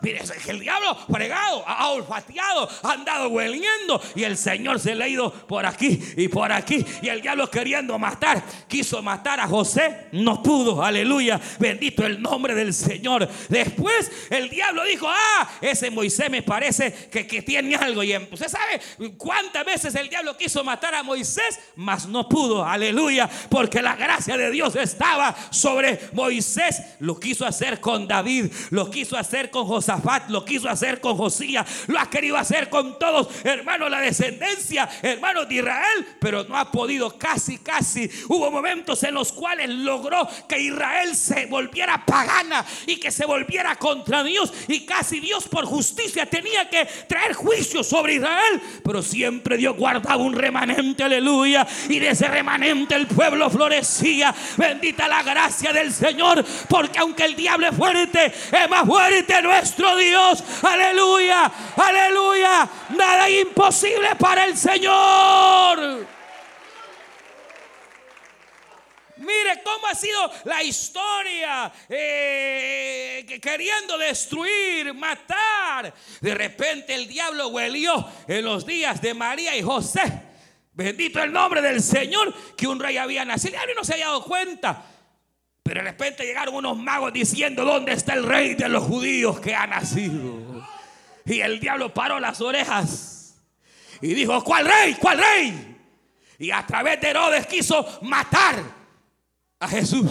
Mire, el diablo fregado, ha olfateado, ha andado hueliendo y el Señor se le ha ido por aquí y por aquí. Y el diablo queriendo matar, quiso matar a José, no pudo, aleluya, bendito el nombre del Señor. Después el diablo dijo, ah, ese Moisés me parece que, que tiene algo. Y usted sabe cuántas veces el diablo quiso matar a Moisés, mas no pudo, aleluya, porque la gracia de Dios estaba sobre Moisés. Lo quiso hacer con David, lo quiso hacer con José Josafat, lo quiso hacer con Josías, lo ha querido hacer con todos, hermanos, la descendencia, hermanos de Israel, pero no ha podido, casi, casi. Hubo momentos en los cuales logró que Israel se volviera pagana y que se volviera contra Dios y casi Dios por justicia tenía que traer juicio sobre Israel, pero siempre Dios guardaba un remanente, aleluya, y de ese remanente el pueblo florecía. Bendita la gracia del Señor, porque aunque el diablo es fuerte, es más fuerte nuestro Dios. Aleluya, aleluya. Nada imposible para el Señor. Mire cómo ha sido la historia, eh, queriendo destruir, matar. De repente el diablo huelió en los días de María y José. Bendito el nombre del Señor, que un rey había nacido. Y no se había dado cuenta. Pero de repente llegaron unos magos diciendo, ¿dónde está el rey de los judíos que ha nacido? Y el diablo paró las orejas y dijo, ¿cuál rey? ¿Cuál rey? Y a través de Herodes quiso matar a Jesús.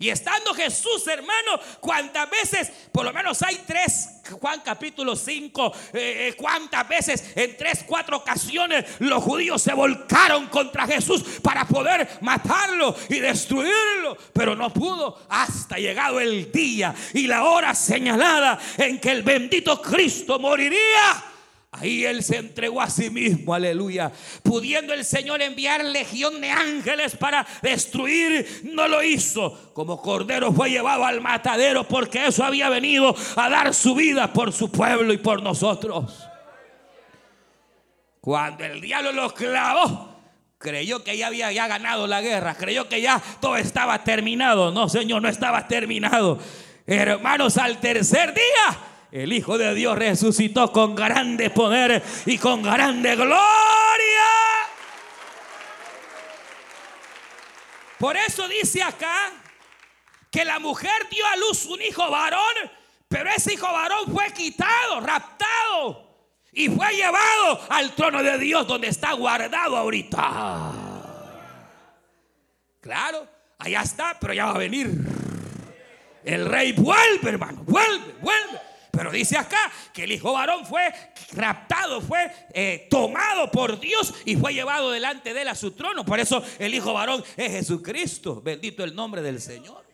Y estando Jesús, hermano, cuántas veces, por lo menos hay tres, Juan capítulo 5, eh, eh, cuántas veces en tres, cuatro ocasiones los judíos se volcaron contra Jesús para poder matarlo y destruirlo, pero no pudo hasta llegado el día y la hora señalada en que el bendito Cristo moriría Ahí Él se entregó a sí mismo, aleluya. Pudiendo el Señor enviar legión de ángeles para destruir, no lo hizo. Como cordero fue llevado al matadero porque eso había venido a dar su vida por su pueblo y por nosotros. Cuando el diablo lo clavó, creyó que ya había ya ganado la guerra, creyó que ya todo estaba terminado. No, Señor, no estaba terminado. Hermanos, al tercer día el Hijo de Dios resucitó con grande poder y con grande gloria. Por eso dice acá que la mujer dio a luz un hijo varón, pero ese hijo varón fue quitado, raptado y fue llevado al trono de Dios donde está guardado ahorita. Claro, allá está, pero ya va a venir. El rey vuelve, hermano, vuelve, vuelve. Pero dice acá que el hijo varón fue raptado, fue eh, tomado por Dios y fue llevado delante de él a su trono. Por eso el hijo varón es Jesucristo. Bendito el nombre del Señor.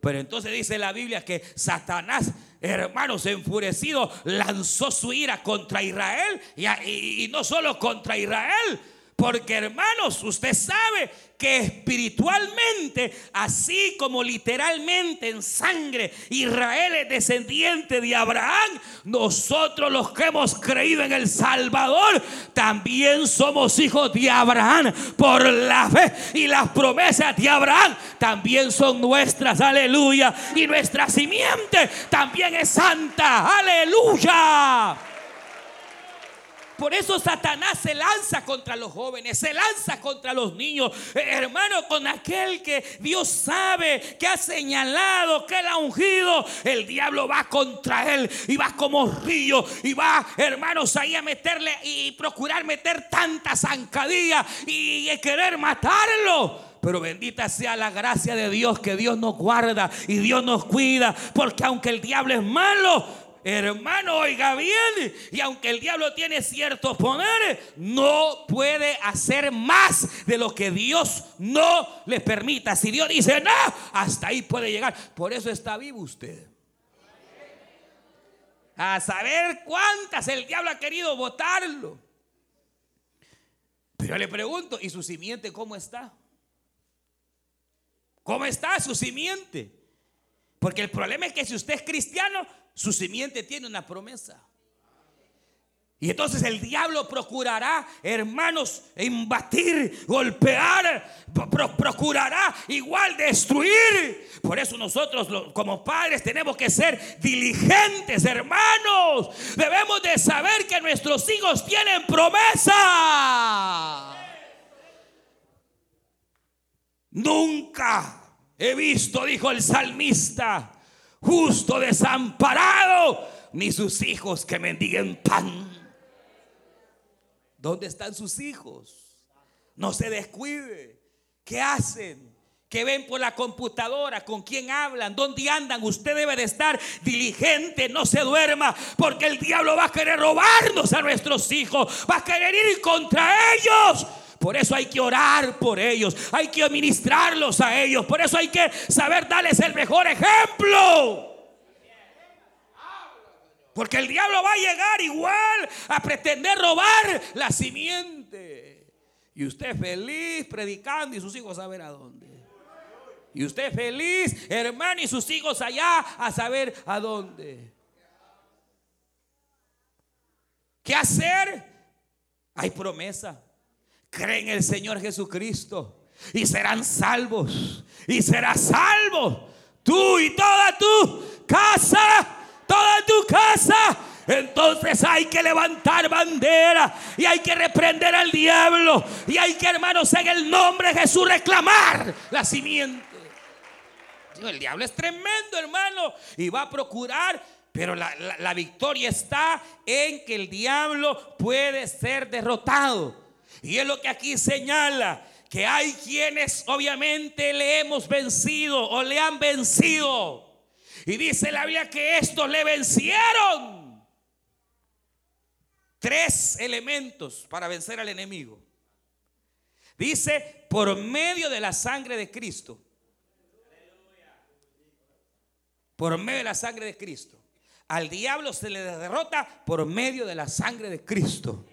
Pero entonces dice la Biblia que Satanás, hermanos, enfurecido, lanzó su ira contra Israel y, y no solo contra Israel, porque hermanos, usted sabe que espiritualmente, así como literalmente en sangre, Israel es descendiente de Abraham, nosotros los que hemos creído en el Salvador, también somos hijos de Abraham. Por la fe y las promesas de Abraham también son nuestras, aleluya, y nuestra simiente también es santa, aleluya. Por eso Satanás se lanza contra los jóvenes, se lanza contra los niños. Eh, hermano, con aquel que Dios sabe, que ha señalado, que él ha ungido, el diablo va contra él y va como río y va, hermanos, ahí a meterle y procurar meter tanta zancadilla y, y querer matarlo. Pero bendita sea la gracia de Dios que Dios nos guarda y Dios nos cuida. Porque aunque el diablo es malo, Hermano, oiga bien, y aunque el diablo tiene ciertos poderes, no puede hacer más de lo que Dios no le permita. Si Dios dice no, hasta ahí puede llegar. Por eso está vivo usted. A saber cuántas el diablo ha querido votarlo. Pero le pregunto, ¿y su simiente cómo está? ¿Cómo está su simiente? Porque el problema es que si usted es cristiano, su simiente tiene una promesa. Y entonces el diablo procurará, hermanos, embatir, golpear, procurará igual destruir. Por eso nosotros como padres tenemos que ser diligentes, hermanos. Debemos de saber que nuestros hijos tienen promesa. Nunca he visto, dijo el salmista, justo desamparado, ni sus hijos que mendiguen pan. ¿Dónde están sus hijos? No se descuide. ¿Qué hacen? que ven por la computadora, con quién hablan, dónde andan. Usted debe de estar diligente, no se duerma, porque el diablo va a querer robarnos a nuestros hijos, va a querer ir contra ellos. Por eso hay que orar por ellos, hay que administrarlos a ellos, por eso hay que saber darles el mejor ejemplo. Porque el diablo va a llegar igual a pretender robar la simiente. Y usted feliz predicando y sus hijos a saber a dónde. Y usted feliz, hermano, y sus hijos allá a saber a dónde. ¿Qué hacer? Hay promesa. Creen en el Señor Jesucristo y serán salvos. Y serás salvo tú y toda tu casa toda tu casa. Entonces hay que levantar bandera y hay que reprender al diablo y hay que, hermanos, en el nombre de Jesús reclamar la simiente. El diablo es tremendo, hermano, y va a procurar, pero la, la victoria está en que el diablo puede ser derrotado. Y es lo que aquí señala, que hay quienes obviamente le hemos vencido o le han vencido. Y dice la Biblia que estos le vencieron. Tres elementos para vencer al enemigo. Dice, por medio de la sangre de Cristo. Por medio de la sangre de Cristo. Al diablo se le derrota por medio de la sangre de Cristo.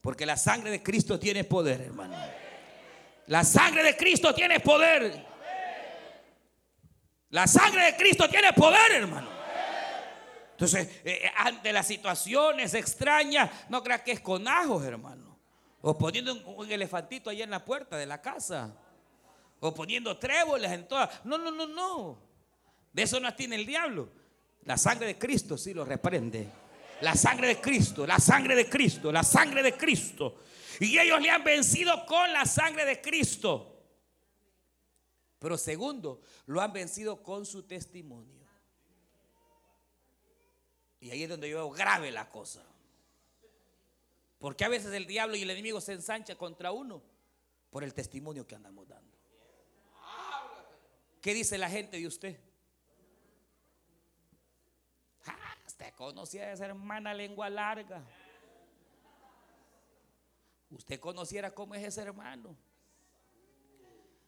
Porque la sangre de Cristo tiene poder, hermano. La sangre de Cristo tiene poder. La sangre de Cristo tiene poder, hermano. Entonces, eh, eh, ante las situaciones extrañas, no creas que es con ajos, hermano. O poniendo un, elefantito ahí en la puerta de la casa. O poniendo tréboles en todas. No, no, no, no. De eso no tiene el diablo. La sangre de Cristo sí lo reprende. La sangre de Cristo, la sangre de Cristo, la sangre de Cristo. Y ellos le han vencido con la sangre de Cristo. Pero segundo, lo han vencido con su testimonio. Y ahí es donde yo veo grave la cosa. Porque a veces el diablo y el enemigo se ensancha contra uno por el testimonio que andamos dando. ¿Qué dice la gente de usted? Ah, usted conocía a esa hermana lengua larga. Usted conociera cómo es ese hermano.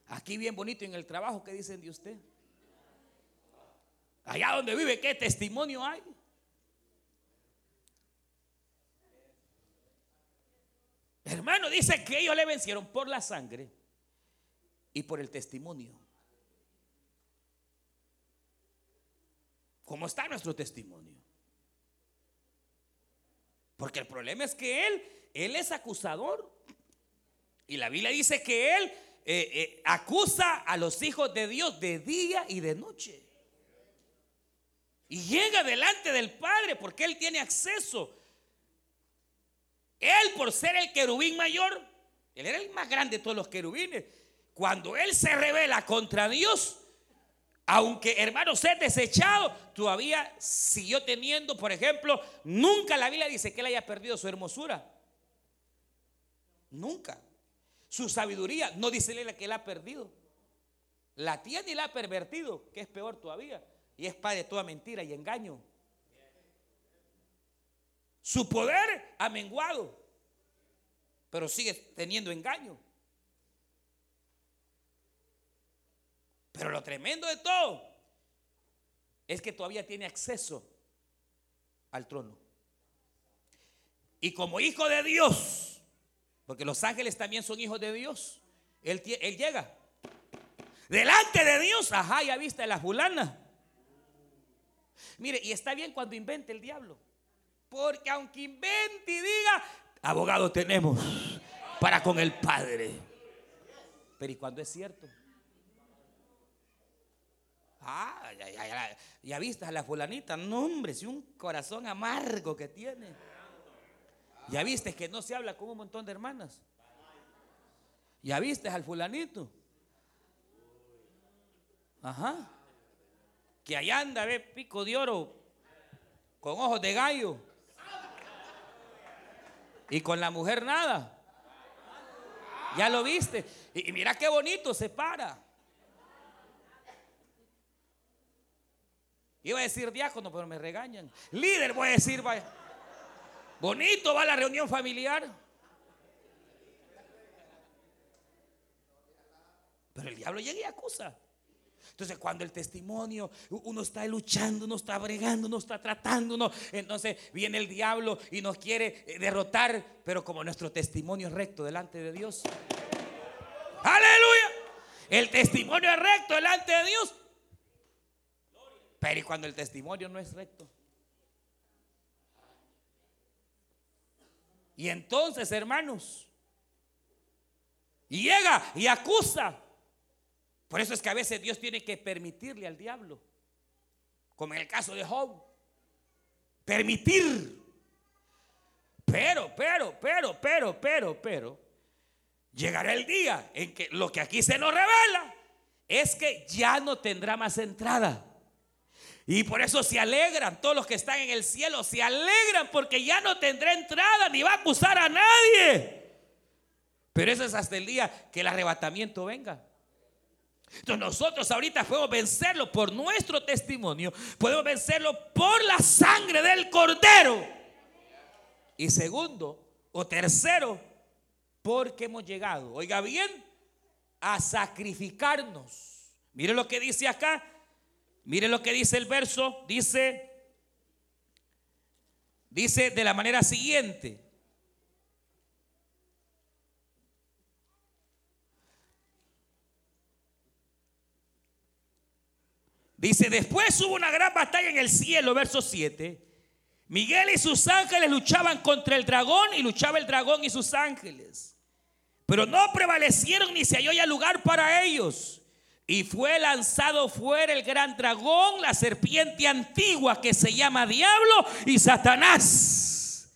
Aquí bien bonito en el trabajo, ¿qué dicen de usted? Allá donde vive, ¿qué testimonio hay? Hermano, dice que ellos le vencieron por la sangre y por el testimonio. ¿Cómo está nuestro testimonio? Porque el problema es que él, él es acusador. Y la Biblia dice que él eh, eh, acusa a los hijos de Dios de día y de noche. Y llega delante del Padre porque Él tiene acceso. Él, por ser el querubín mayor, Él era el más grande de todos los querubines. Cuando Él se revela contra Dios, aunque hermano sea desechado, todavía siguió teniendo, por ejemplo, nunca la Biblia dice que Él haya perdido su hermosura. Nunca. Su sabiduría, no dice que él ha perdido. La tiene y la ha pervertido, que es peor todavía. Y es padre de toda mentira y engaño. Su poder ha menguado, pero sigue teniendo engaño. Pero lo tremendo de todo es que todavía tiene acceso al trono. Y como hijo de Dios, porque los ángeles también son hijos de Dios. Él, llega. Delante de Dios, ajá, ya viste la fulana. Mire, y está bien cuando invente el diablo. Porque aunque invente y diga, abogado tenemos para con el Padre. Pero ¿y cuando es cierto? Ah, ya, ya, ya, viste a la fulanita. No, hombre, si un corazón amargo que tiene. Ya viste que no se habla con un montón de hermanas. Ya viste al fulanito. Ajá. Que allá anda, ve, pico de oro, con ojos de gallo. Y con la mujer nada. Ya lo viste. Y, mira qué bonito se para. Iba a decir diácono, pero me regañan. Líder, voy a decir, vaya. Bonito va la reunión familiar. Pero el diablo llega y acusa. Entonces, cuando el testimonio, uno está luchando, uno está bregando, uno está tratando, uno, entonces viene el diablo y nos quiere eh, derrotar, pero como nuestro testimonio es recto delante de Dios. Aleluya. El testimonio es recto delante de Dios. Pero ¿y cuando el testimonio no es recto? Y entonces, hermanos, llega y acusa. Por eso es que a veces Dios tiene que permitirle al diablo, como en el caso de Job, permitir. Pero, pero, pero, pero, pero, pero, llegará el día en que lo que aquí se nos revela es que ya no tendrá más entrada. Y por eso se alegran todos los que están en el cielo, se alegran porque ya no tendrá entrada ni va a acusar a nadie. Pero eso es hasta el día que el arrebatamiento venga. Entonces nosotros ahorita podemos vencerlo por nuestro testimonio, podemos vencerlo por la sangre del cordero. Y segundo o tercero, porque hemos llegado, oiga bien, a sacrificarnos. Mire lo que dice acá, mire lo que dice el verso, dice, dice de la manera siguiente. Dice, después hubo una gran batalla en el cielo, verso 7. Miguel y sus ángeles luchaban contra el dragón y luchaba el dragón y sus ángeles. Pero no prevalecieron ni se halló ya lugar para ellos. Y fue lanzado fuera el gran dragón, la serpiente antigua que se llama Diablo y Satanás,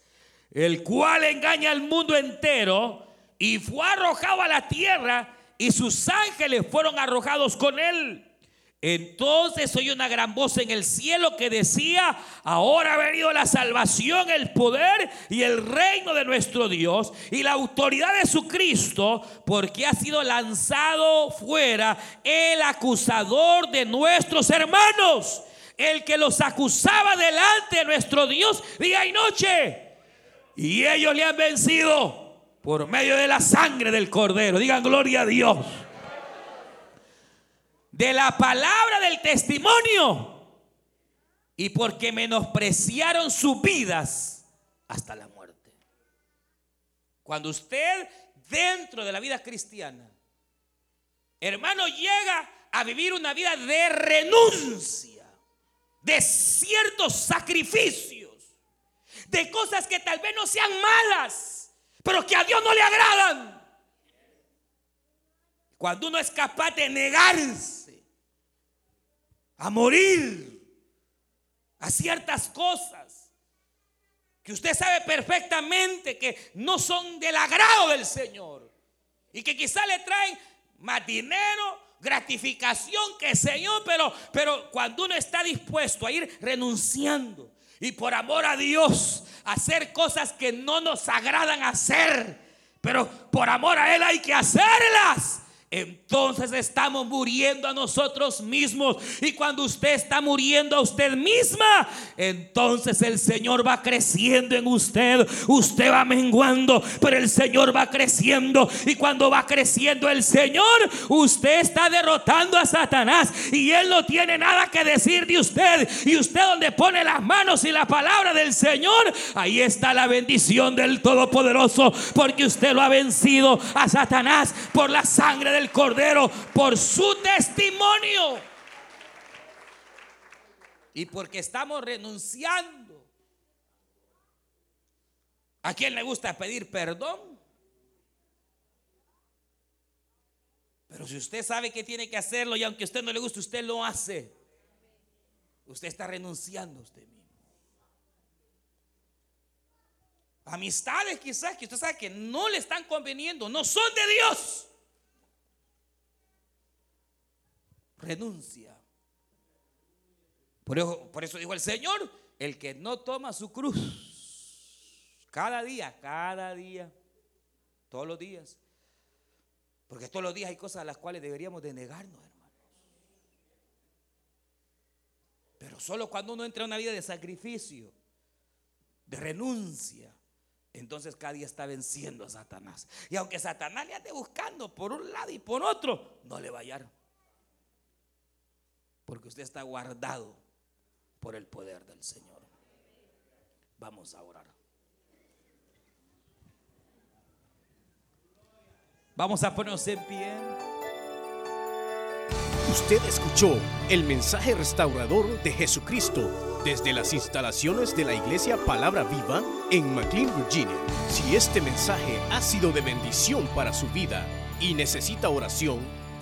el cual engaña al mundo entero. Y fue arrojado a la tierra y sus ángeles fueron arrojados con él. Entonces oí una gran voz en el cielo que decía, ahora ha venido la salvación, el poder y el reino de nuestro Dios y la autoridad de su Cristo, porque ha sido lanzado fuera el acusador de nuestros hermanos, el que los acusaba delante de nuestro Dios día y noche. Y ellos le han vencido por medio de la sangre del cordero. Digan gloria a Dios de la palabra del testimonio y porque menospreciaron sus vidas hasta la muerte. Cuando usted dentro de la vida cristiana, hermano, llega a vivir una vida de renuncia, de ciertos sacrificios, de cosas que tal vez no sean malas, pero que a Dios no le agradan. Cuando uno es capaz de negarse a morir a ciertas cosas que usted sabe perfectamente que no son del agrado del Señor y que quizá le traen más dinero, gratificación, que Señor, pero, pero cuando uno está dispuesto a ir renunciando y por amor a Dios hacer cosas que no nos agradan hacer, pero por amor a Él hay que hacerlas entonces estamos muriendo a nosotros mismos. Y cuando usted está muriendo a usted misma, entonces el Señor va creciendo en usted. Usted va menguando, pero el Señor va creciendo. Y cuando va creciendo el Señor, usted está derrotando a Satanás. Y Él no tiene nada que decir de usted. Y usted donde pone las manos y la palabra del Señor, ahí está la bendición del Todopoderoso. Porque usted lo ha vencido a Satanás por la sangre de el Cordero por su testimonio. Y porque estamos renunciando. ¿A quién le gusta pedir perdón? Pero si usted sabe que tiene que hacerlo y aunque a usted no le guste, usted lo hace. Usted está renunciando a usted mismo. Amistades quizás que usted sabe que no le están conveniendo, no son de Dios. Renuncia. Por eso, por eso dijo el Señor, el que no toma su cruz, cada día, cada día, todos los días, porque todos los días hay cosas a las cuales deberíamos de negarnos, hermanos. Pero solo cuando uno entra en una vida de sacrificio, de renuncia, entonces cada día está venciendo a Satanás. Y aunque Satanás le ande buscando por un lado y por otro, no le va a. Porque usted está guardado por el poder del Señor. Vamos a orar. Vamos a ponernos en pie. Usted escuchó el mensaje restaurador de Jesucristo desde las instalaciones de la iglesia Palabra Viva en McLean, Virginia. Si este mensaje ha sido de bendición para su vida y necesita oración,